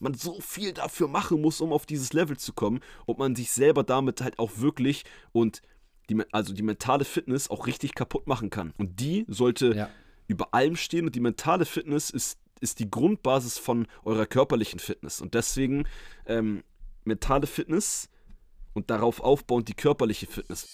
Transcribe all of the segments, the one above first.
man so viel dafür machen muss, um auf dieses Level zu kommen und man sich selber damit halt auch wirklich und die, also die mentale Fitness auch richtig kaputt machen kann. Und die sollte ja. über allem stehen und die mentale Fitness ist, ist die Grundbasis von eurer körperlichen Fitness. Und deswegen ähm, mentale Fitness und darauf aufbauend die körperliche Fitness.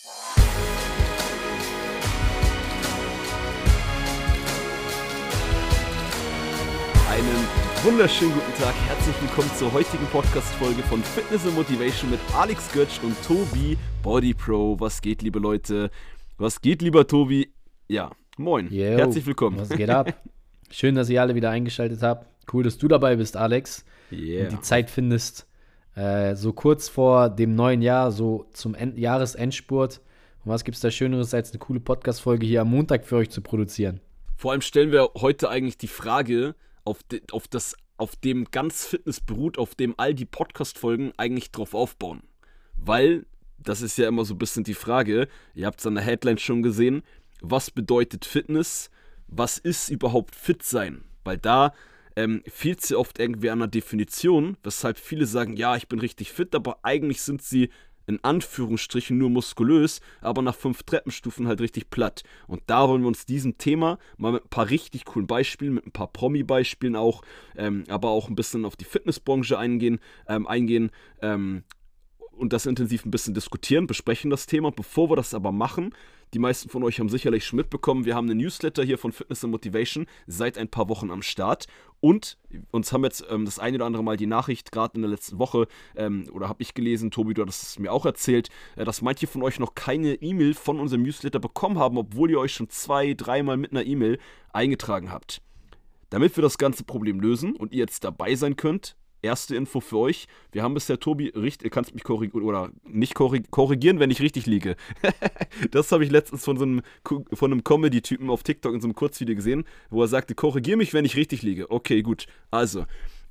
Einen wunderschönen guten Tag, herzlich willkommen zur heutigen Podcast-Folge von Fitness and Motivation mit Alex Götsch und Tobi Body Pro. Was geht, liebe Leute? Was geht, lieber Tobi? Ja, moin. Yo, herzlich willkommen. Was geht ab? Schön, dass ihr alle wieder eingeschaltet habt. Cool, dass du dabei bist, Alex. Yeah. Und die Zeit findest, äh, so kurz vor dem neuen Jahr, so zum End Jahresendspurt. Und was gibt es da Schöneres, als eine coole Podcast-Folge hier am Montag für euch zu produzieren? Vor allem stellen wir heute eigentlich die Frage, auf, de, auf, das, auf dem ganz Fitness beruht, auf dem all die Podcast-Folgen eigentlich drauf aufbauen. Weil, das ist ja immer so ein bisschen die Frage, ihr habt es an der Headline schon gesehen, was bedeutet Fitness? Was ist überhaupt fit sein? Weil da ähm, fehlt sie oft irgendwie an einer Definition, weshalb viele sagen, ja, ich bin richtig fit, aber eigentlich sind sie in Anführungsstrichen nur muskulös, aber nach fünf Treppenstufen halt richtig platt. Und da wollen wir uns diesem Thema mal mit ein paar richtig coolen Beispielen, mit ein paar Promi-Beispielen auch, ähm, aber auch ein bisschen auf die Fitnessbranche eingehen, ähm, eingehen ähm, und das intensiv ein bisschen diskutieren, besprechen das Thema. Bevor wir das aber machen, die meisten von euch haben sicherlich schon mitbekommen, wir haben einen Newsletter hier von Fitness and Motivation seit ein paar Wochen am Start. Und uns haben jetzt ähm, das eine oder andere Mal die Nachricht, gerade in der letzten Woche, ähm, oder habe ich gelesen, Tobi, du hast es mir auch erzählt, äh, dass manche von euch noch keine E-Mail von unserem Newsletter bekommen haben, obwohl ihr euch schon zwei, dreimal mit einer E-Mail eingetragen habt. Damit wir das ganze Problem lösen und ihr jetzt dabei sein könnt, erste Info für euch. Wir haben bisher, Tobi, richtig, kannst mich korrigieren oder nicht korrigieren, wenn ich richtig liege. das habe ich letztens von so einem, von einem Comedy-Typen auf TikTok in so einem Kurzvideo gesehen, wo er sagte, korrigier mich, wenn ich richtig liege. Okay, gut. Also,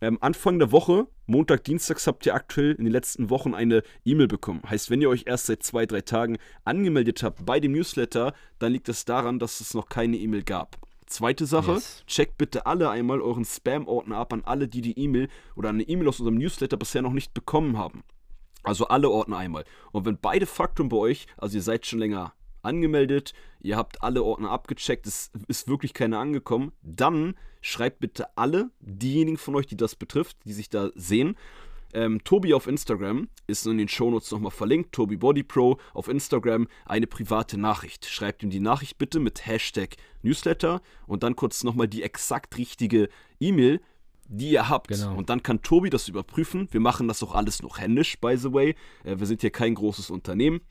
ähm, Anfang der Woche, Montag, Dienstags, habt ihr aktuell in den letzten Wochen eine E-Mail bekommen. Heißt, wenn ihr euch erst seit zwei, drei Tagen angemeldet habt bei dem Newsletter, dann liegt es daran, dass es noch keine E-Mail gab. Zweite Sache, yes. checkt bitte alle einmal euren Spam-Ordner ab an alle, die die E-Mail oder eine E-Mail aus unserem Newsletter bisher noch nicht bekommen haben. Also alle Ordner einmal. Und wenn beide Faktoren bei euch, also ihr seid schon länger angemeldet, ihr habt alle Ordner abgecheckt, es ist wirklich keiner angekommen, dann schreibt bitte alle, diejenigen von euch, die das betrifft, die sich da sehen, ähm, Tobi auf Instagram ist in den Shownotes nochmal verlinkt. Tobi Body Pro auf Instagram eine private Nachricht. Schreibt ihm die Nachricht bitte mit Hashtag Newsletter und dann kurz nochmal die exakt richtige E-Mail, die ihr habt. Genau. Und dann kann Tobi das überprüfen. Wir machen das auch alles noch händisch, by the way. Äh, wir sind hier kein großes Unternehmen.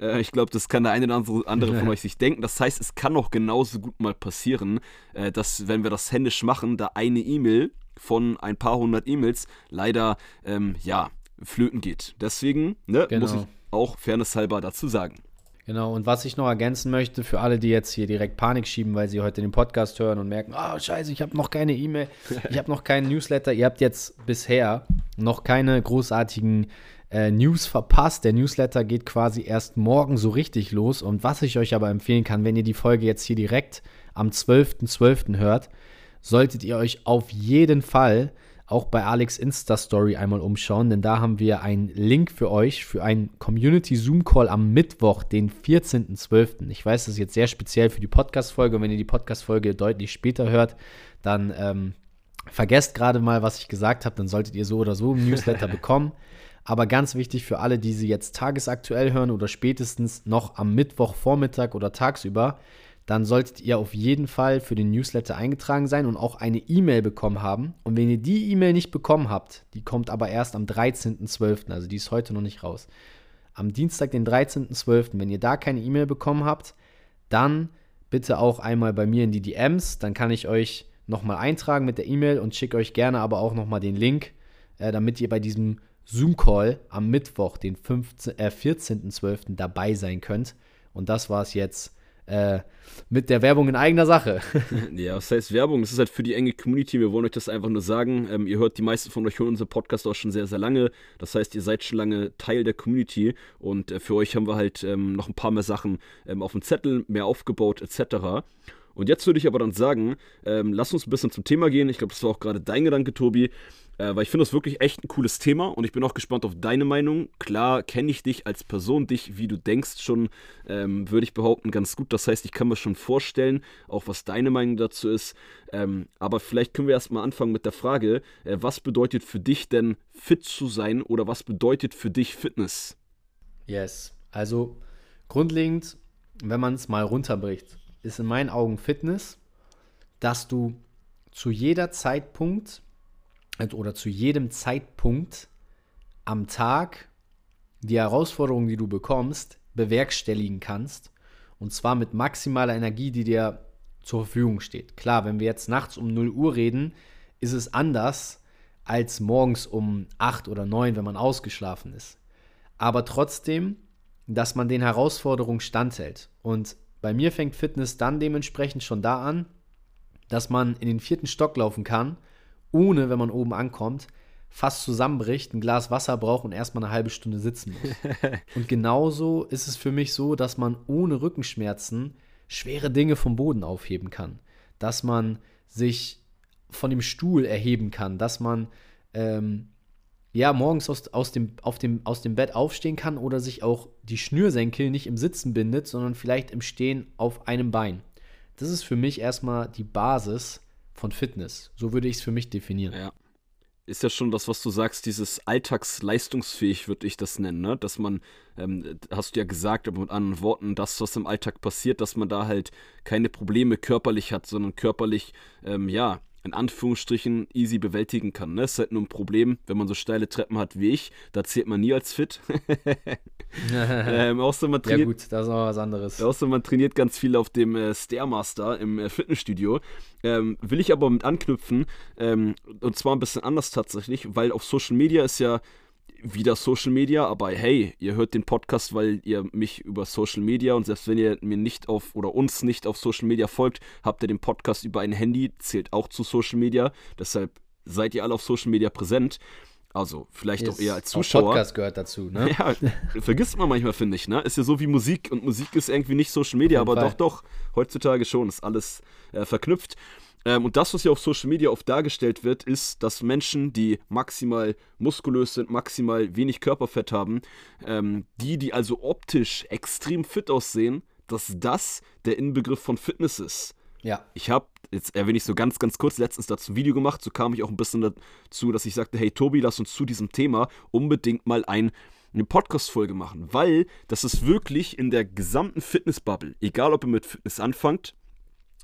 Äh, ich glaube, das kann der eine oder andere von euch sich denken. Das heißt, es kann auch genauso gut mal passieren, äh, dass, wenn wir das händisch machen, da eine E-Mail von ein paar hundert E-Mails leider, ähm, ja, flöten geht. Deswegen ne, genau. muss ich auch fairnesshalber dazu sagen. Genau, und was ich noch ergänzen möchte für alle, die jetzt hier direkt Panik schieben, weil sie heute den Podcast hören und merken, oh scheiße, ich habe noch keine E-Mail, ich habe noch keinen Newsletter. Ihr habt jetzt bisher noch keine großartigen äh, News verpasst. Der Newsletter geht quasi erst morgen so richtig los. Und was ich euch aber empfehlen kann, wenn ihr die Folge jetzt hier direkt am 12.12. .12. hört, solltet ihr euch auf jeden Fall auch bei Alex Insta-Story einmal umschauen, denn da haben wir einen Link für euch für einen Community-Zoom-Call am Mittwoch, den 14.12. Ich weiß, das ist jetzt sehr speziell für die Podcast-Folge und wenn ihr die Podcast-Folge deutlich später hört, dann ähm, vergesst gerade mal, was ich gesagt habe, dann solltet ihr so oder so ein Newsletter bekommen. Aber ganz wichtig für alle, die sie jetzt tagesaktuell hören oder spätestens noch am Mittwochvormittag oder tagsüber, dann solltet ihr auf jeden Fall für den Newsletter eingetragen sein und auch eine E-Mail bekommen haben. Und wenn ihr die E-Mail nicht bekommen habt, die kommt aber erst am 13.12., also die ist heute noch nicht raus. Am Dienstag, den 13.12., wenn ihr da keine E-Mail bekommen habt, dann bitte auch einmal bei mir in die DMs, dann kann ich euch nochmal eintragen mit der E-Mail und schicke euch gerne aber auch nochmal den Link, äh, damit ihr bei diesem Zoom-Call am Mittwoch, den äh, 14.12. dabei sein könnt. Und das war es jetzt äh, mit der Werbung in eigener Sache. ja, was heißt Werbung? Das ist halt für die enge Community. Wir wollen euch das einfach nur sagen. Ähm, ihr hört, die meisten von euch hören unseren Podcast auch schon sehr, sehr lange. Das heißt, ihr seid schon lange Teil der Community und äh, für euch haben wir halt ähm, noch ein paar mehr Sachen ähm, auf dem Zettel, mehr aufgebaut etc. Und jetzt würde ich aber dann sagen, ähm, lass uns ein bisschen zum Thema gehen. Ich glaube, das war auch gerade dein Gedanke, Tobi. Äh, weil ich finde das wirklich echt ein cooles Thema und ich bin auch gespannt auf deine Meinung. Klar kenne ich dich als Person, dich, wie du denkst, schon, ähm, würde ich behaupten, ganz gut. Das heißt, ich kann mir schon vorstellen, auch was deine Meinung dazu ist. Ähm, aber vielleicht können wir erstmal anfangen mit der Frage, äh, was bedeutet für dich denn fit zu sein oder was bedeutet für dich Fitness? Yes, also grundlegend, wenn man es mal runterbricht, ist in meinen Augen Fitness, dass du zu jeder Zeitpunkt oder zu jedem Zeitpunkt am Tag die Herausforderungen, die du bekommst, bewerkstelligen kannst. Und zwar mit maximaler Energie, die dir zur Verfügung steht. Klar, wenn wir jetzt nachts um 0 Uhr reden, ist es anders als morgens um 8 oder 9, wenn man ausgeschlafen ist. Aber trotzdem, dass man den Herausforderungen standhält. Und bei mir fängt Fitness dann dementsprechend schon da an, dass man in den vierten Stock laufen kann ohne, wenn man oben ankommt, fast zusammenbricht, ein Glas Wasser braucht und erstmal eine halbe Stunde sitzen muss. und genauso ist es für mich so, dass man ohne Rückenschmerzen schwere Dinge vom Boden aufheben kann. Dass man sich von dem Stuhl erheben kann, dass man ähm, ja morgens aus, aus, dem, auf dem, aus dem Bett aufstehen kann oder sich auch die Schnürsenkel nicht im Sitzen bindet, sondern vielleicht im Stehen auf einem Bein. Das ist für mich erstmal die Basis, von Fitness. So würde ich es für mich definieren. Ja. Ist ja schon das, was du sagst, dieses alltagsleistungsfähig würde ich das nennen, ne? Dass man, ähm, hast du ja gesagt, aber mit anderen Worten, das, was im Alltag passiert, dass man da halt keine Probleme körperlich hat, sondern körperlich, ähm, ja, in Anführungsstrichen easy bewältigen kann. Ne? Ist halt nur ein Problem, wenn man so steile Treppen hat wie ich, da zählt man nie als fit. ähm, außer man trainiert, ja gut, das ist noch was anderes. Außer man trainiert ganz viel auf dem äh, Stairmaster im äh, Fitnessstudio. Ähm, will ich aber mit anknüpfen, ähm, und zwar ein bisschen anders tatsächlich, weil auf Social Media ist ja wieder Social Media, aber hey, ihr hört den Podcast, weil ihr mich über Social Media und selbst wenn ihr mir nicht auf oder uns nicht auf Social Media folgt, habt ihr den Podcast über ein Handy, zählt auch zu Social Media. Deshalb seid ihr alle auf Social Media präsent. Also vielleicht yes. auch eher als Zuschauer. Auch Podcast gehört dazu, ne? Ja, vergisst man manchmal, finde ich, ne? Ist ja so wie Musik und Musik ist irgendwie nicht Social Media, aber Fall. doch, doch, heutzutage schon, ist alles äh, verknüpft. Ähm, und das, was ja auf Social Media oft dargestellt wird, ist, dass Menschen, die maximal muskulös sind, maximal wenig Körperfett haben, ähm, die, die also optisch extrem fit aussehen, dass das der Inbegriff von Fitness ist. Ja. Ich habe, jetzt erwähne ich so ganz, ganz kurz, letztens dazu ein Video gemacht, so kam ich auch ein bisschen dazu, dass ich sagte, hey Tobi, lass uns zu diesem Thema unbedingt mal ein eine Podcast-Folge machen, weil das ist wirklich in der gesamten Fitness-Bubble, egal ob ihr mit Fitness anfangt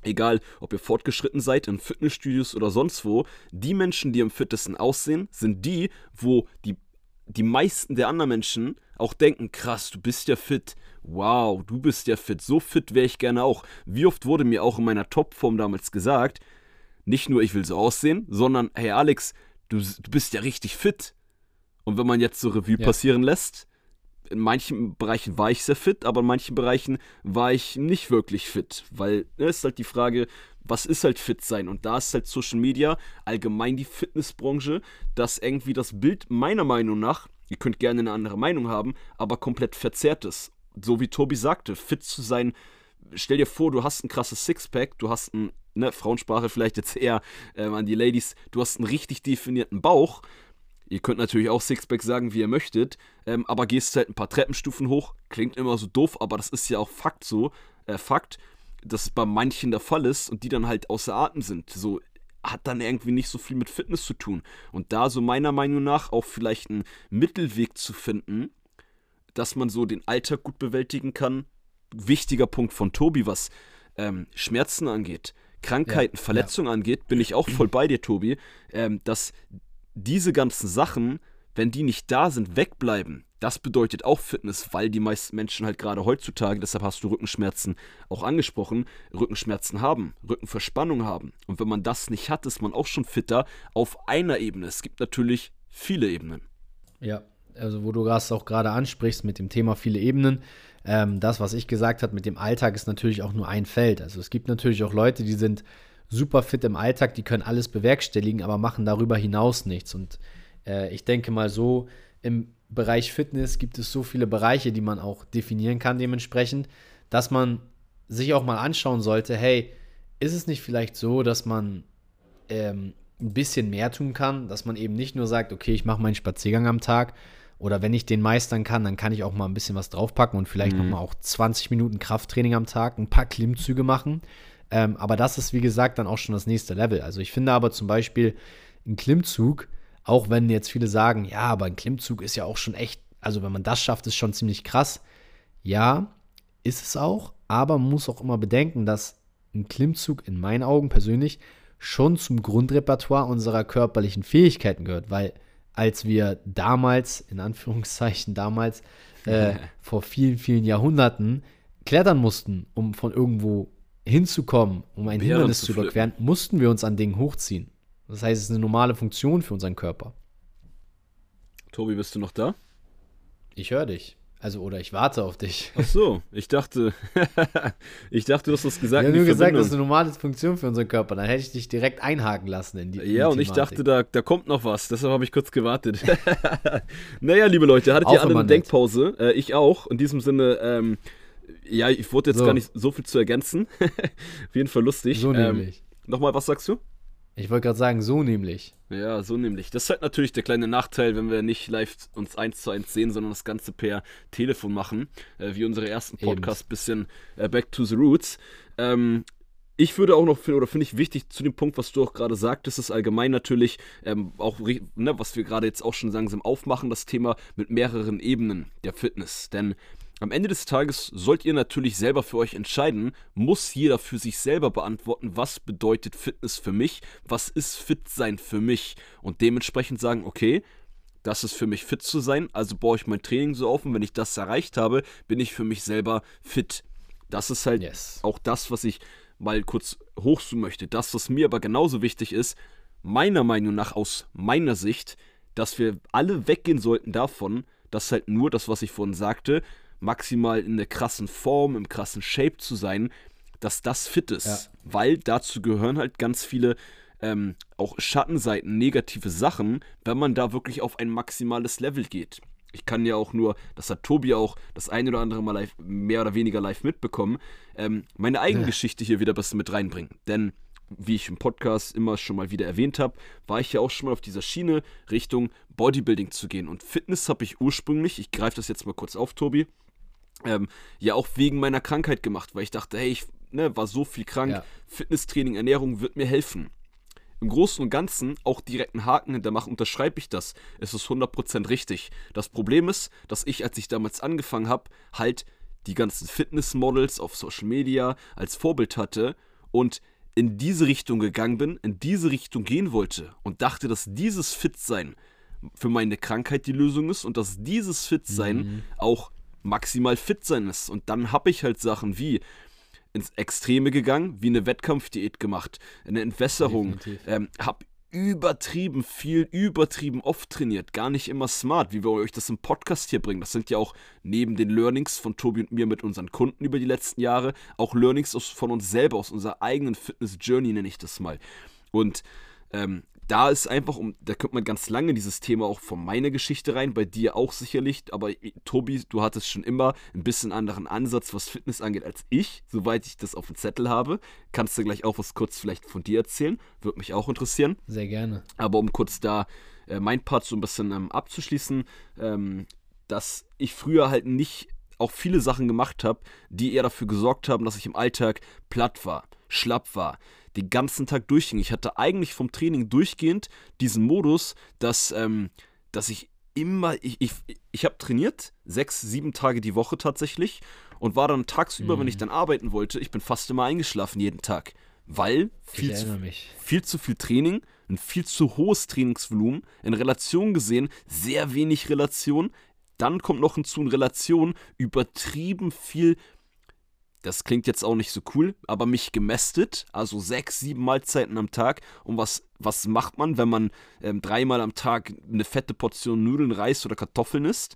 Egal, ob ihr fortgeschritten seid in Fitnessstudios oder sonst wo, die Menschen, die am fittesten aussehen, sind die, wo die, die meisten der anderen Menschen auch denken, krass, du bist ja fit. Wow, du bist ja fit. So fit wäre ich gerne auch. Wie oft wurde mir auch in meiner Topform damals gesagt, nicht nur ich will so aussehen, sondern hey Alex, du, du bist ja richtig fit. Und wenn man jetzt so Revue ja. passieren lässt, in manchen Bereichen war ich sehr fit, aber in manchen Bereichen war ich nicht wirklich fit, weil es ne, ist halt die Frage, was ist halt fit sein? Und da ist halt Social Media, allgemein die Fitnessbranche, dass irgendwie das Bild meiner Meinung nach, ihr könnt gerne eine andere Meinung haben, aber komplett verzerrt ist. So wie Tobi sagte, fit zu sein, stell dir vor, du hast ein krasses Sixpack, du hast ein, ne, Frauensprache vielleicht jetzt eher äh, an die Ladies, du hast einen richtig definierten Bauch, Ihr könnt natürlich auch Sixpack sagen, wie ihr möchtet, ähm, aber gehst halt ein paar Treppenstufen hoch. Klingt immer so doof, aber das ist ja auch Fakt so. Äh, Fakt, dass es bei manchen der Fall ist und die dann halt außer Atem sind. So hat dann irgendwie nicht so viel mit Fitness zu tun. Und da so meiner Meinung nach auch vielleicht einen Mittelweg zu finden, dass man so den Alltag gut bewältigen kann. Wichtiger Punkt von Tobi, was ähm, Schmerzen angeht. Krankheiten, ja, Verletzungen ja. angeht, bin ich auch voll bei dir, Tobi, ähm, dass diese ganzen Sachen, wenn die nicht da sind, wegbleiben, das bedeutet auch Fitness, weil die meisten Menschen halt gerade heutzutage, deshalb hast du Rückenschmerzen auch angesprochen, Rückenschmerzen haben, Rückenverspannung haben. Und wenn man das nicht hat, ist man auch schon fitter auf einer Ebene. Es gibt natürlich viele Ebenen. Ja, also wo du das auch gerade ansprichst mit dem Thema viele Ebenen, ähm, das, was ich gesagt habe mit dem Alltag, ist natürlich auch nur ein Feld. Also es gibt natürlich auch Leute, die sind super fit im Alltag, die können alles bewerkstelligen, aber machen darüber hinaus nichts. Und äh, ich denke mal so, im Bereich Fitness gibt es so viele Bereiche, die man auch definieren kann dementsprechend, dass man sich auch mal anschauen sollte, hey, ist es nicht vielleicht so, dass man ähm, ein bisschen mehr tun kann, dass man eben nicht nur sagt, okay, ich mache meinen Spaziergang am Tag oder wenn ich den meistern kann, dann kann ich auch mal ein bisschen was draufpacken und vielleicht mhm. nochmal auch 20 Minuten Krafttraining am Tag, ein paar Klimmzüge machen. Ähm, aber das ist, wie gesagt, dann auch schon das nächste Level. Also ich finde aber zum Beispiel ein Klimmzug, auch wenn jetzt viele sagen, ja, aber ein Klimmzug ist ja auch schon echt, also wenn man das schafft, ist schon ziemlich krass. Ja, ist es auch, aber man muss auch immer bedenken, dass ein Klimmzug in meinen Augen persönlich schon zum Grundrepertoire unserer körperlichen Fähigkeiten gehört, weil als wir damals, in Anführungszeichen damals, äh, vor vielen, vielen Jahrhunderten klettern mussten, um von irgendwo hinzukommen, um ein Bären Hindernis zu, zu überqueren, mussten wir uns an Dingen hochziehen. Das heißt, es ist eine normale Funktion für unseren Körper. Tobi, bist du noch da? Ich höre dich. Also, oder ich warte auf dich. Ach so, ich dachte, ich dachte, du hast das gesagt. Ich habe nur gesagt, das ist eine normale Funktion für unseren Körper. Dann hätte ich dich direkt einhaken lassen in die. Ja, in die und ich dachte, da, da kommt noch was. Deshalb habe ich kurz gewartet. naja, liebe Leute, hattet ihr alle eine Denkpause? Äh, ich auch. In diesem Sinne, ähm, ja, ich wollte jetzt so. gar nicht so viel zu ergänzen. Auf jeden Fall lustig. So ähm, nämlich. Nochmal, was sagst du? Ich wollte gerade sagen, so nämlich. Ja, so nämlich. Das ist halt natürlich der kleine Nachteil, wenn wir nicht live uns eins zu eins sehen, sondern das Ganze per Telefon machen, äh, wie unsere ersten Podcasts, bisschen äh, Back to the Roots. Ähm, ich würde auch noch finden, oder finde ich wichtig zu dem Punkt, was du auch gerade sagtest, ist allgemein natürlich ähm, auch, ne, was wir gerade jetzt auch schon langsam aufmachen, das Thema mit mehreren Ebenen der Fitness. Denn am Ende des Tages sollt ihr natürlich selber für euch entscheiden, muss jeder für sich selber beantworten, was bedeutet Fitness für mich, was ist fit sein für mich und dementsprechend sagen, okay, das ist für mich fit zu sein, also baue ich mein Training so auf und wenn ich das erreicht habe, bin ich für mich selber fit. Das ist halt yes. auch das, was ich mal kurz hochzoomen möchte. Das, was mir aber genauso wichtig ist, meiner Meinung nach aus meiner Sicht, dass wir alle weggehen sollten davon, dass halt nur das, was ich vorhin sagte, maximal in der krassen Form, im krassen Shape zu sein, dass das fit ist. Ja. Weil dazu gehören halt ganz viele ähm, auch Schattenseiten, negative Sachen, wenn man da wirklich auf ein maximales Level geht. Ich kann ja auch nur, das hat Tobi auch das ein oder andere Mal live, mehr oder weniger live mitbekommen, ähm, meine eigene ja. Geschichte hier wieder ein bisschen mit reinbringen. Denn wie ich im Podcast immer schon mal wieder erwähnt habe, war ich ja auch schon mal auf dieser Schiene Richtung Bodybuilding zu gehen. Und Fitness habe ich ursprünglich, ich greife das jetzt mal kurz auf, Tobi, ähm, ja auch wegen meiner Krankheit gemacht, weil ich dachte, hey, ich ne, war so viel krank, ja. Fitnesstraining, Ernährung wird mir helfen. Im Großen und Ganzen auch direkt einen Haken hintermachen, unterschreibe ich das. Es ist 100% richtig. Das Problem ist, dass ich, als ich damals angefangen habe, halt die ganzen Fitnessmodels auf Social Media als Vorbild hatte und in diese Richtung gegangen bin, in diese Richtung gehen wollte und dachte, dass dieses Fitsein für meine Krankheit die Lösung ist und dass dieses Fitsein mhm. auch maximal fit sein ist. Und dann habe ich halt Sachen wie ins Extreme gegangen, wie eine Wettkampfdiät gemacht, eine Entwässerung, ähm, habe übertrieben viel, übertrieben oft trainiert, gar nicht immer smart, wie wir euch das im Podcast hier bringen. Das sind ja auch neben den Learnings von Tobi und mir mit unseren Kunden über die letzten Jahre, auch Learnings aus, von uns selber, aus unserer eigenen Fitness-Journey nenne ich das mal. Und ähm, da ist einfach, um, da kommt man ganz lange dieses Thema auch von meiner Geschichte rein, bei dir auch sicherlich, aber Tobi, du hattest schon immer ein bisschen anderen Ansatz, was Fitness angeht, als ich, soweit ich das auf dem Zettel habe. Kannst du gleich auch was kurz vielleicht von dir erzählen? Würde mich auch interessieren. Sehr gerne. Aber um kurz da äh, mein Part so ein bisschen ähm, abzuschließen, ähm, dass ich früher halt nicht auch viele Sachen gemacht habe, die eher dafür gesorgt haben, dass ich im Alltag platt war, schlapp war, den ganzen Tag durchging. Ich hatte eigentlich vom Training durchgehend diesen Modus, dass, ähm, dass ich immer, ich, ich, ich habe trainiert, sechs, sieben Tage die Woche tatsächlich und war dann tagsüber, mhm. wenn ich mhm. dann arbeiten wollte, ich bin fast immer eingeschlafen jeden Tag, weil viel, zu, viel zu viel Training, ein viel zu hohes Trainingsvolumen, in Relation gesehen, sehr wenig Relation, dann kommt noch hinzu in Relation übertrieben viel das klingt jetzt auch nicht so cool, aber mich gemästet, also sechs, sieben Mahlzeiten am Tag. Und was, was macht man, wenn man ähm, dreimal am Tag eine fette Portion Nudeln, Reis oder Kartoffeln isst?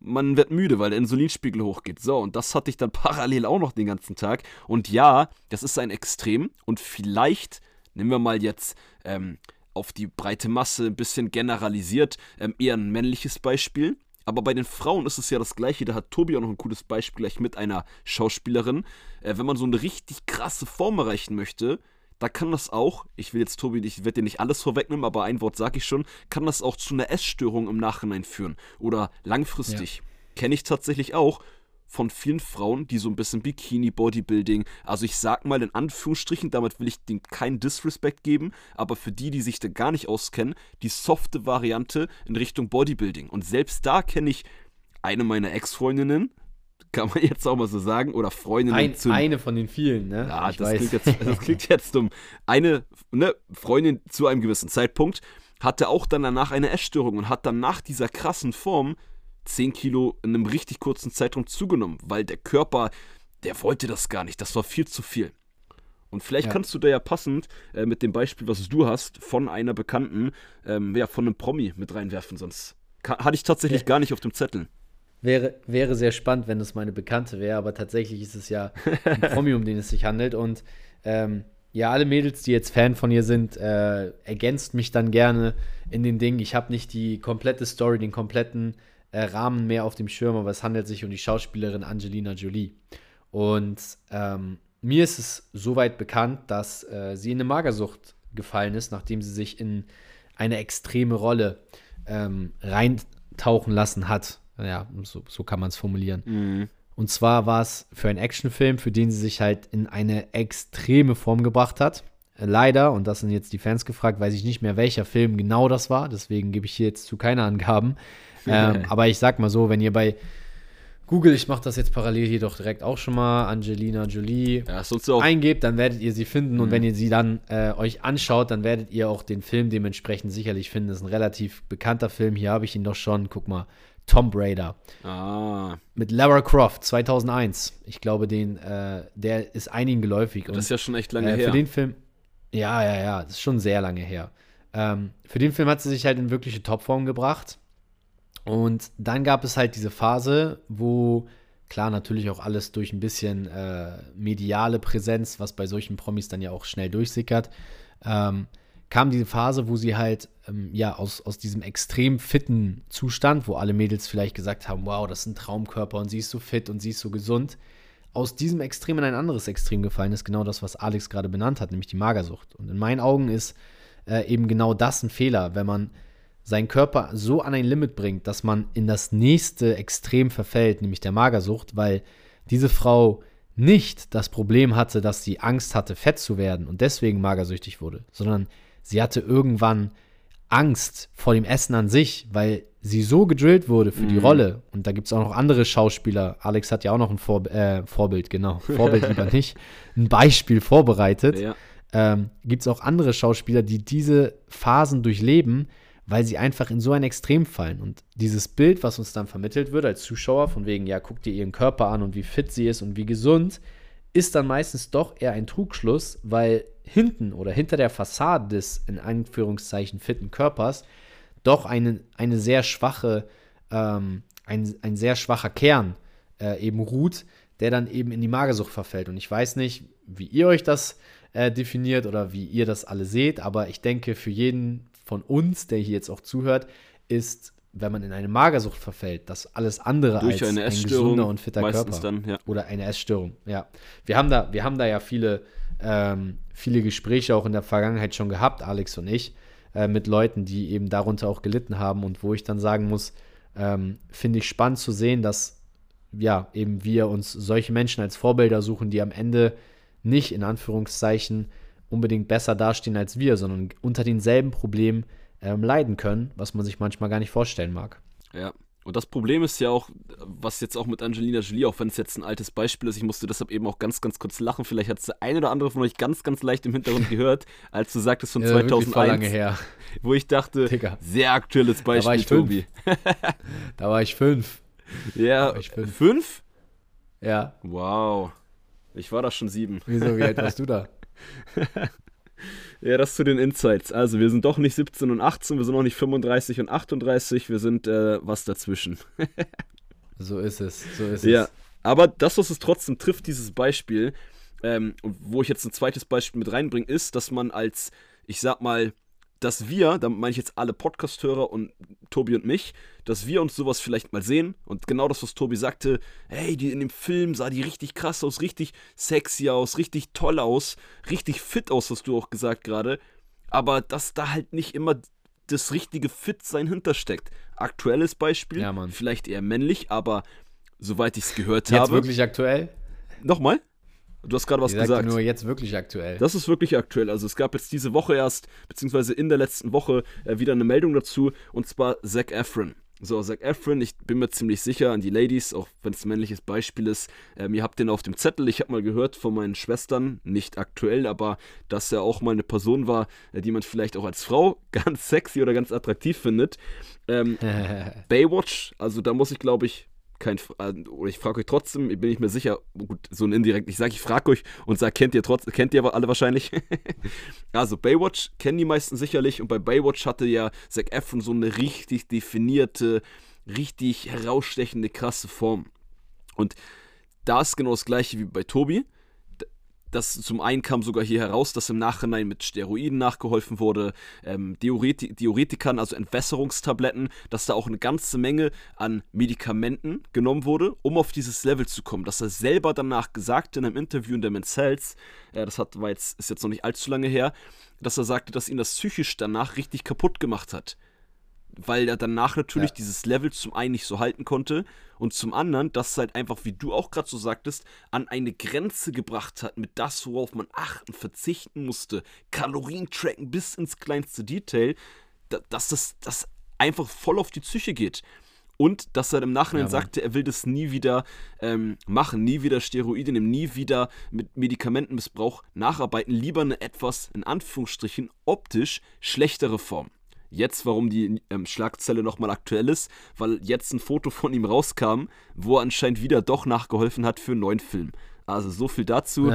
Man wird müde, weil der Insulinspiegel hochgeht. So, und das hatte ich dann parallel auch noch den ganzen Tag. Und ja, das ist ein Extrem. Und vielleicht, nehmen wir mal jetzt ähm, auf die breite Masse ein bisschen generalisiert, ähm, eher ein männliches Beispiel Aber bei den Frauen ist es ja das Gleiche. Da hat Tobi auch noch ein cooles Beispiel gleich mit einer Schauspielerin. Äh, wenn man so eine richtig krasse Form erreichen möchte, da kann das auch, ich will jetzt Tobi, ich werde dir nicht alles vorwegnehmen, aber ein Wort sage ich schon, kann das auch zu einer Essstörung im Nachhinein führen. Oder langfristig. Ja. Kenne ich tatsächlich auch von vielen Frauen, die so ein bisschen Bikini-Bodybuilding, also ich sag mal in Anführungsstrichen, damit will ich denen keinen Disrespect geben, aber für die, die sich da gar nicht auskennen, die softe Variante in Richtung Bodybuilding. Und selbst da kenne ich eine meiner Ex-Freundinnen, kann man jetzt auch mal so sagen, oder Freundinnen. Ein, zum, eine von den vielen, ne? Ja, das klingt, jetzt, das klingt, jetzt, dumm. Eine ne, Freundin zu einem gewissen Zeitpunkt hatte auch dann danach eine Essstörung und hat dann nach dieser krassen Form 10 Kilo in einem richtig kurzen Zeitraum zugenommen, weil der Körper, der wollte das gar nicht. Das war viel zu viel. Und vielleicht ja. kannst du da ja passend äh, mit dem Beispiel, was du hast, von einer Bekannten, ähm, ja, von einem Promi mit reinwerfen, sonst hatte ich tatsächlich ja. gar nicht auf dem Zettel. Wäre, wäre sehr spannend, wenn es meine Bekannte wäre, aber tatsächlich ist es ja ein Promi, um den es sich handelt. Und ähm, ja, alle Mädels, die jetzt Fan von ihr sind, äh, ergänzt mich dann gerne in den Dingen. Ich habe nicht die komplette Story, den kompletten äh, Rahmen mehr auf dem Schirm, aber es handelt sich um die Schauspielerin Angelina Jolie. Und ähm, mir ist es soweit bekannt, dass äh, sie in eine Magersucht gefallen ist, nachdem sie sich in eine extreme Rolle ähm, reintauchen lassen hat. Ja, so, so kann man es formulieren. Mhm. Und zwar war es für einen Actionfilm, für den sie sich halt in eine extreme Form gebracht hat. Leider, und das sind jetzt die Fans gefragt, weiß ich nicht mehr, welcher Film genau das war. Deswegen gebe ich hier jetzt zu keine Angaben. Ähm, aber ich sag mal so, wenn ihr bei Google, ich mache das jetzt parallel hier doch direkt auch schon mal, Angelina Jolie ja, eingebt, dann werdet ihr sie finden. Mhm. Und wenn ihr sie dann äh, euch anschaut, dann werdet ihr auch den Film dementsprechend sicherlich finden. Das ist ein relativ bekannter Film. Hier habe ich ihn doch schon. Guck mal. Tomb Raider. Ah. Mit Lara Croft 2001. Ich glaube, den, äh, der ist einigen geläufig. Das ist ja schon echt lange äh, her. Für den Film, ja, ja, ja, das ist schon sehr lange her. Ähm, für den Film hat sie sich halt in wirkliche Topform gebracht. Und dann gab es halt diese Phase, wo klar natürlich auch alles durch ein bisschen äh, mediale Präsenz, was bei solchen Promis dann ja auch schnell durchsickert, ähm, kam diese Phase, wo sie halt ähm, ja aus, aus diesem extrem fitten Zustand, wo alle Mädels vielleicht gesagt haben, wow, das ist ein Traumkörper und sie ist so fit und sie ist so gesund, aus diesem Extrem in ein anderes Extrem gefallen ist, genau das, was Alex gerade benannt hat, nämlich die Magersucht. Und in meinen Augen ist äh, eben genau das ein Fehler, wenn man seinen Körper so an ein Limit bringt, dass man in das nächste Extrem verfällt, nämlich der Magersucht, weil diese Frau nicht das Problem hatte, dass sie Angst hatte, fett zu werden und deswegen magersüchtig wurde, sondern sie hatte irgendwann Angst vor dem Essen an sich, weil sie so gedrillt wurde für mhm. die Rolle. Und da gibt es auch noch andere Schauspieler. Alex hat ja auch noch ein Vor äh, Vorbild, genau. Vorbild lieber nicht. Ein Beispiel vorbereitet. Ja. Ähm, gibt es auch andere Schauspieler, die diese Phasen durchleben, weil sie einfach in so ein Extrem fallen. Und dieses Bild, was uns dann vermittelt wird als Zuschauer, von wegen, ja, guck dir ihren Körper an und wie fit sie ist und wie gesund, ist dann meistens doch eher ein Trugschluss, weil hinten oder hinter der Fassade des in Anführungszeichen fitten Körpers doch eine, eine sehr schwache, ähm, ein, ein sehr schwacher Kern äh, eben ruht, der dann eben in die Magersucht verfällt. Und ich weiß nicht, wie ihr euch das äh, definiert oder wie ihr das alle seht, aber ich denke, für jeden von uns, der hier jetzt auch zuhört, ist, wenn man in eine Magersucht verfällt, das alles andere Durch als eine ein gesunder und fitter Körper. Dann, ja. Oder eine Essstörung, ja. Wir haben da, wir haben da ja viele, ähm, viele Gespräche auch in der Vergangenheit schon gehabt, Alex und ich, äh, mit Leuten, die eben darunter auch gelitten haben und wo ich dann sagen muss, ähm, finde ich spannend zu sehen, dass ja, eben wir uns solche Menschen als Vorbilder suchen, die am Ende nicht in Anführungszeichen unbedingt besser dastehen als wir, sondern unter denselben Problemen ähm, leiden können, was man sich manchmal gar nicht vorstellen mag. Ja. Und das Problem ist ja auch, was jetzt auch mit Angelina Jolie, auch wenn es jetzt ein altes Beispiel ist, ich musste deshalb eben auch ganz, ganz kurz lachen. Vielleicht hat es der eine oder andere von euch ganz, ganz leicht im Hintergrund gehört, als du sagtest von ja, 2001. lange her. Wo ich dachte, Digga. sehr aktuelles Beispiel, da war ich Tobi. da war ich fünf. Ja, ich fünf. fünf? Ja. Wow. Ich war da schon sieben. Wieso, wie alt warst du da? ja, das zu den Insights. Also, wir sind doch nicht 17 und 18, wir sind auch nicht 35 und 38, wir sind äh, was dazwischen. so ist es, so ist ja, es. aber das, was es trotzdem trifft, dieses Beispiel, ähm, wo ich jetzt ein zweites Beispiel mit reinbringe, ist, dass man als, ich sag mal, dass wir, damit meine ich jetzt alle Podcast-Hörer und Tobi und mich, dass wir uns sowas vielleicht mal sehen und genau das, was Tobi sagte, hey, die in dem Film sah die richtig krass aus, richtig sexy aus, richtig toll aus, richtig fit aus, hast du auch gesagt gerade, aber dass da halt nicht immer das richtige Fit-Sein hintersteckt. Aktuelles Beispiel, Ja, vielleicht eher männlich, aber soweit ich es gehört Jetzt habe. wirklich aktuell? Nochmal? Du hast gerade was gesagt. nur jetzt wirklich aktuell. Das ist wirklich aktuell. Also es gab jetzt diese Woche erst, beziehungsweise in der letzten Woche, äh, wieder eine Meldung dazu, und zwar Zac Efron. So, Zac Efron, ich bin mir ziemlich sicher an die Ladies, auch wenn es ein männliches Beispiel ist, ähm, ihr habt den auf dem Zettel. Ich habe mal gehört von meinen Schwestern, nicht aktuell, aber dass er auch mal eine Person war, äh, die man vielleicht auch als Frau ganz sexy oder ganz attraktiv findet. Ähm, Baywatch, also da muss ich glaube ich kein, äh, oder ich frage euch trotzdem, bin ich mir sicher, gut, so ein indirekt, ich sage, ich frage euch und sage, kennt ihr trotzdem, kennt ihr alle wahrscheinlich? also Baywatch kennen die meisten sicherlich und bei Baywatch hatte ja Zac Efron so eine richtig definierte, richtig herausstechende, krasse Form. Und da ist genau das gleiche wie bei Tobi. Das zum einen kam sogar hier heraus, dass im Nachhinein mit Steroiden nachgeholfen wurde, ähm, Diureti Diuretikern, also Entwässerungstabletten, dass da auch eine ganze Menge an Medikamenten genommen wurde, um auf dieses Level zu kommen. Dass er selber danach gesagt in einem Interview in der Men's Health, äh, das hat, war jetzt, ist jetzt noch nicht allzu lange her, dass er sagte, dass ihn das psychisch danach richtig kaputt gemacht hat weil er danach natürlich Ja. dieses Level zum einen nicht so halten konnte und zum anderen, dass es halt einfach, wie du auch gerade so sagtest, an eine Grenze gebracht hat mit das, worauf man achten, verzichten musste, Kalorien tracken bis ins kleinste Detail, da, dass das, das einfach voll auf die Psyche geht. Und dass er im Nachhinein Ja, sagte, er will das nie wieder ähm, machen, nie wieder Steroide nehmen, nie wieder mit Medikamentenmissbrauch nacharbeiten, lieber eine etwas, in Anführungsstrichen, optisch schlechtere Form. Jetzt, warum die ähm, Schlagzeile nochmal aktuell ist, weil jetzt ein Foto von ihm rauskam, wo er anscheinend wieder doch nachgeholfen hat für einen neuen Film. Also so viel dazu.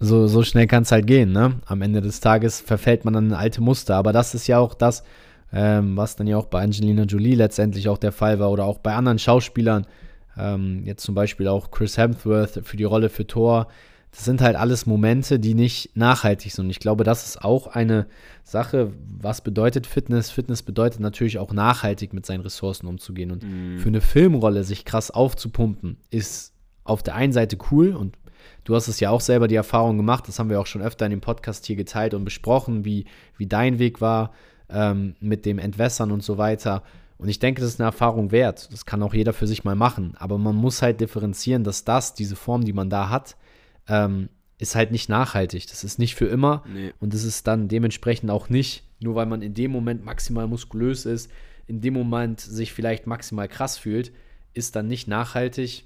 So, so schnell kann es halt gehen, ne? Am Ende des Tages verfällt man dann in alte Muster. Aber das ist ja auch das, ähm, was dann ja auch bei Angelina Jolie letztendlich auch der Fall war oder auch bei anderen Schauspielern. Ähm, jetzt zum Beispiel auch Chris Hemsworth für die Rolle für Thor. Das sind halt alles Momente, die nicht nachhaltig sind. Und ich glaube, das ist auch eine Sache, was bedeutet Fitness? Fitness bedeutet natürlich auch nachhaltig mit seinen Ressourcen umzugehen. Und für eine Filmrolle sich krass aufzupumpen, ist auf der einen Seite cool und du hast es ja auch selber die Erfahrung gemacht, das haben wir auch schon öfter in dem Podcast hier geteilt und besprochen, wie, wie dein Weg war ähm, mit dem Entwässern und so weiter. Und ich denke, das ist eine Erfahrung wert. Das kann auch jeder für sich mal machen. Aber man muss halt differenzieren, dass das, diese Form, die man da hat, ähm, ist halt nicht nachhaltig. Das ist nicht für immer. Nee. Und das ist dann dementsprechend auch nicht, nur weil man in dem Moment maximal muskulös ist, in dem Moment sich vielleicht maximal krass fühlt, ist dann nicht nachhaltig,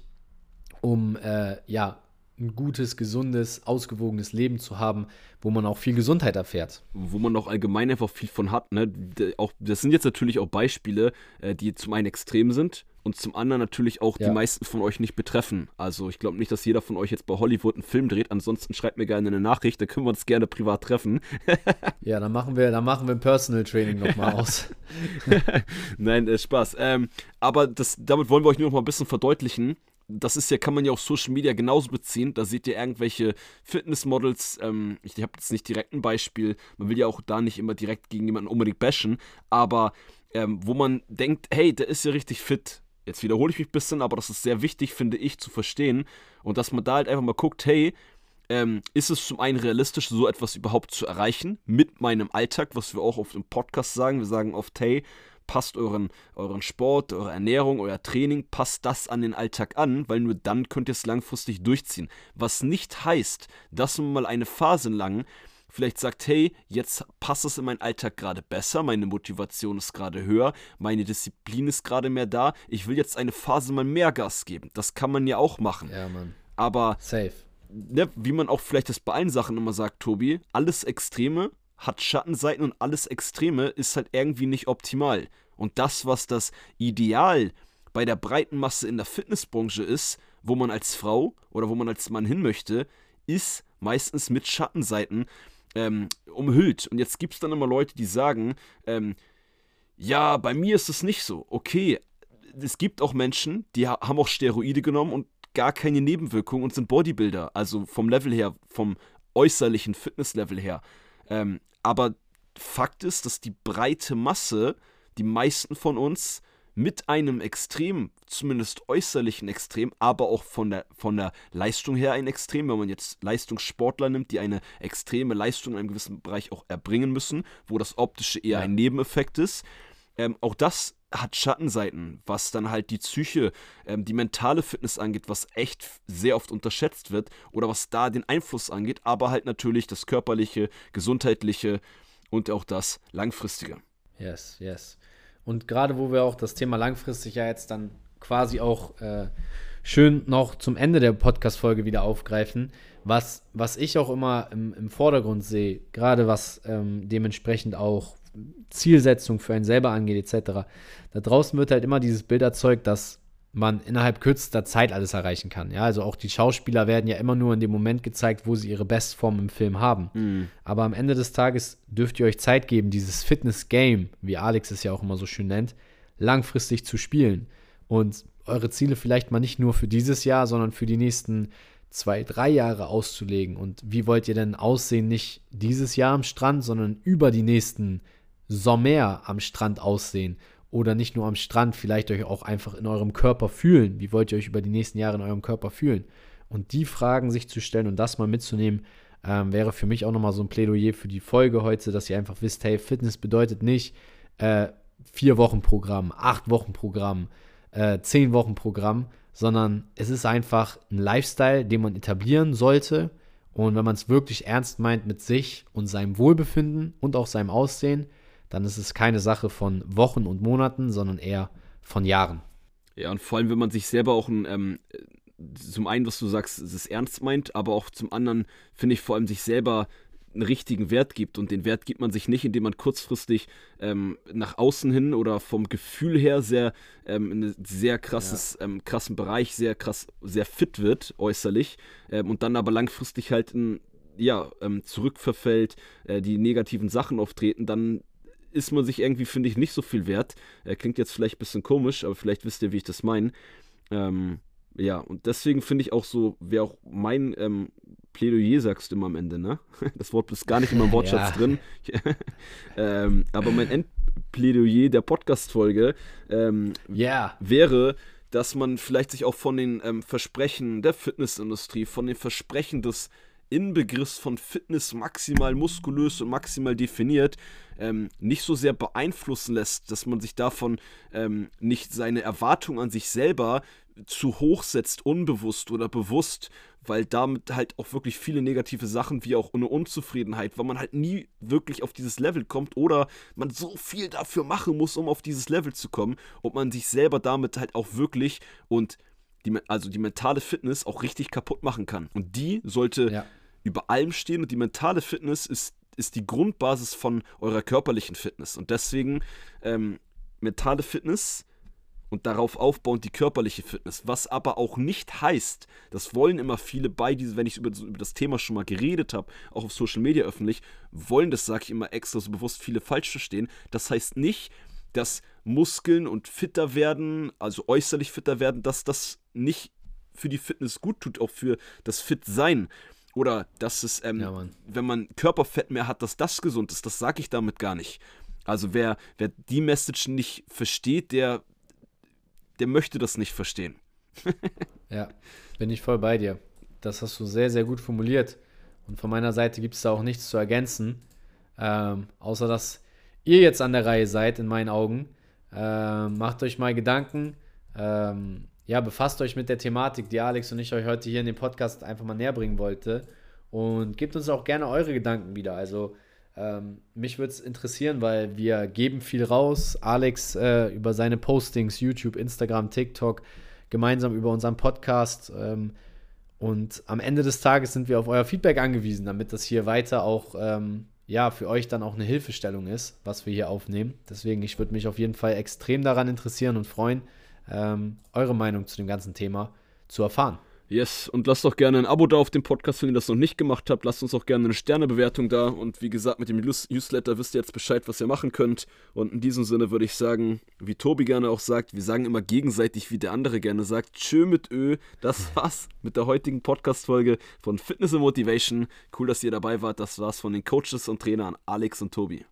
um äh, ja ein gutes, gesundes, ausgewogenes Leben zu haben, wo man auch viel Gesundheit erfährt. wo man auch allgemein einfach viel von hat. Ne? Auch, das sind jetzt natürlich auch Beispiele, äh, die zum einen extrem sind und zum anderen natürlich auch Ja. die meisten von euch nicht betreffen. Also ich glaube nicht, dass jeder von euch jetzt bei Hollywood einen Film dreht. Ansonsten schreibt mir gerne eine Nachricht, da können wir uns gerne privat treffen. Ja, dann machen wir, dann machen wir ein Personal Training nochmal aus. Nein, äh, Spaß. Ähm, aber das, damit wollen wir euch nur noch mal ein bisschen verdeutlichen. Das ist ja, kann man ja auf Social Media genauso beziehen. Da seht ihr irgendwelche Fitnessmodels. Ähm, ich habe jetzt nicht direkt ein Beispiel. Man will ja auch da nicht immer direkt gegen jemanden unbedingt bashen. Aber ähm, wo man denkt, hey, der ist ja richtig fit. Jetzt wiederhole ich mich ein bisschen, aber das ist sehr wichtig, finde ich, zu verstehen. Und dass man da halt einfach mal guckt, hey, ähm, ist es zum einen realistisch, so etwas überhaupt zu erreichen mit meinem Alltag, was wir auch auf dem Podcast sagen. Wir sagen oft, hey, passt euren, euren Sport, eure Ernährung, euer Training, passt das an den Alltag an, weil nur dann könnt ihr es langfristig durchziehen. Was nicht heißt, dass man mal eine Phase lang vielleicht sagt, hey, jetzt passt es in meinen Alltag gerade besser, meine Motivation ist gerade höher, meine Disziplin ist gerade mehr da, ich will jetzt eine Phase mal mehr Gas geben. Das kann man ja auch machen. ja, Mann. Aber Safe. ne, wie man auch vielleicht das bei allen Sachen immer sagt, Tobi, alles Extreme hat Schattenseiten und alles Extreme ist halt irgendwie nicht optimal. Und das, was das Ideal bei der breiten Masse in der Fitnessbranche ist, wo man als Frau oder wo man als Mann hin möchte, ist meistens mit Schattenseiten ähm, umhüllt. Und jetzt gibt es dann immer Leute, die sagen, ähm, ja, bei mir ist es nicht so. Okay, es gibt auch Menschen, die ha haben auch Steroide genommen und gar keine Nebenwirkungen und sind Bodybuilder. Also vom Level her, vom äußerlichen Fitnesslevel her. Ähm, aber Fakt ist, dass die breite Masse, die meisten von uns, mit einem Extrem, zumindest äußerlichen Extrem, aber auch von der, von der Leistung her ein Extrem, wenn man jetzt Leistungssportler nimmt, die eine extreme Leistung in einem gewissen Bereich auch erbringen müssen, wo das Optische eher ja. ein Nebeneffekt ist. Ähm, auch das hat Schattenseiten, was dann halt die Psyche, ähm, die mentale Fitness angeht, was echt sehr oft unterschätzt wird oder was da den Einfluss angeht, aber halt natürlich das körperliche, gesundheitliche und auch das langfristige. Yes, yes. Und gerade wo wir auch das Thema langfristig ja jetzt dann quasi auch äh, schön noch zum Ende der Podcast-Folge wieder aufgreifen, was, was ich auch immer im, im Vordergrund sehe, gerade was ähm, dementsprechend auch Zielsetzung für einen selber angeht, etc. Da draußen wird halt immer dieses Bild erzeugt, dass man innerhalb kürzester Zeit alles erreichen kann. Ja, also auch die Schauspieler werden ja immer nur in dem Moment gezeigt, wo sie ihre Bestform im Film haben. Mhm. Aber am Ende des Tages dürft ihr euch Zeit geben, dieses Fitness-Game, wie Alex es ja auch immer so schön nennt, langfristig zu spielen. Und eure Ziele vielleicht mal nicht nur für dieses Jahr, sondern für die nächsten zwei, drei Jahre auszulegen. Und wie wollt ihr denn aussehen, nicht dieses Jahr am Strand, sondern über die nächsten Sommer am Strand aussehen? Oder nicht nur am Strand, vielleicht euch auch einfach in eurem Körper fühlen. Wie wollt ihr euch über die nächsten Jahre in eurem Körper fühlen? Und die Fragen sich zu stellen und das mal mitzunehmen, ähm, wäre für mich auch nochmal so ein Plädoyer für die Folge heute, dass ihr einfach wisst, hey, Fitness bedeutet nicht äh, vier Wochen Programm, acht Wochen Programm, äh, zehn Wochen Programm, sondern es ist einfach ein Lifestyle, den man etablieren sollte. Und wenn man es wirklich ernst meint mit sich und seinem Wohlbefinden und auch seinem Aussehen, dann ist es keine Sache von Wochen und Monaten, sondern eher von Jahren. Ja, und vor allem, wenn man sich selber auch ein, ähm, zum einen, was du sagst, es ernst meint, aber auch zum anderen, finde ich vor allem sich selber einen richtigen Wert gibt. Und den Wert gibt man sich nicht, indem man kurzfristig ähm, nach außen hin oder vom Gefühl her sehr ähm, in einem sehr krasses, ja. ähm, krassen Bereich, sehr krass, sehr fit wird, äußerlich, ähm, und dann aber langfristig halt in, ja, ähm, zurückverfällt, äh, die negativen Sachen auftreten, dann ist man sich irgendwie, finde ich, nicht so viel wert. Er klingt jetzt vielleicht ein bisschen komisch, aber vielleicht wisst ihr, wie ich das meine. Ähm, ja, und deswegen finde ich auch so, wäre auch mein ähm, Plädoyer, sagst du immer am Ende, ne? Das Wort ist gar nicht in meinem Wortschatz ja. drin. ähm, aber mein Endplädoyer der Podcast-Folge ähm, yeah. wäre, dass man vielleicht sich auch von den ähm, Versprechen der Fitnessindustrie, von den Versprechen des Inbegriffs von Fitness maximal muskulös und maximal definiert, ähm, nicht so sehr beeinflussen lässt, dass man sich davon ähm, nicht seine Erwartung an sich selber zu hoch setzt, unbewusst oder bewusst, weil damit halt auch wirklich viele negative Sachen wie auch eine Unzufriedenheit, weil man halt nie wirklich auf dieses Level kommt oder man so viel dafür machen muss, um auf dieses Level zu kommen und man sich selber damit halt auch wirklich und die, also die mentale Fitness auch richtig kaputt machen kann. Und die sollte ja. Über allem stehen und die mentale Fitness ist ist die Grundbasis von eurer körperlichen Fitness. Und deswegen ähm, mentale Fitness und darauf aufbauend die körperliche Fitness. Was aber auch nicht heißt, das wollen immer viele bei diesem, wenn ich über, über das Thema schon mal geredet habe, auch auf Social Media öffentlich, wollen das, sage ich immer extra so bewusst, viele falsch verstehen. Das heißt nicht, dass Muskeln und fitter werden, also äußerlich fitter werden, dass das nicht für die Fitness gut tut, auch für das Fit-Sein. Oder dass es, ähm, ja, wenn man Körperfett mehr hat, dass das gesund ist. Das sage ich damit gar nicht. Also wer, wer die Message nicht versteht, der, der möchte das nicht verstehen. ja, bin ich voll bei dir. Das hast du sehr, sehr gut formuliert. Und von meiner Seite gibt es da auch nichts zu ergänzen. Ähm, außer dass ihr jetzt an der Reihe seid, in meinen Augen. Ähm, macht euch mal Gedanken. Ähm, ja, befasst euch mit der Thematik, die Alex und ich euch heute hier in dem Podcast einfach mal näher bringen wollte. Und gebt uns auch gerne eure Gedanken wieder. Also ähm, mich würde es interessieren, weil wir geben viel raus. Alex äh, über seine Postings, YouTube, Instagram, TikTok, gemeinsam über unseren Podcast. Ähm, und am Ende des Tages sind wir auf euer Feedback angewiesen, damit das hier weiter auch ähm, ja, für euch dann auch eine Hilfestellung ist, was wir hier aufnehmen. Deswegen, ich würde mich auf jeden Fall extrem daran interessieren und freuen, ähm, eure Meinung zu dem ganzen Thema zu erfahren. Yes, und lasst doch gerne ein Abo da auf dem Podcast, wenn ihr das noch nicht gemacht habt. Lasst uns auch gerne eine Sternebewertung da. Und wie gesagt, mit dem Newsletter wisst ihr jetzt Bescheid, was ihr machen könnt. Und in diesem Sinne würde ich sagen, wie Tobi gerne auch sagt, wir sagen immer gegenseitig, wie der andere gerne sagt. Tschö mit Ö. Das war's mit der heutigen Podcast-Folge von Fitness and Motivation. Cool, dass ihr dabei wart. Das war's von den Coaches und Trainern Alex und Tobi.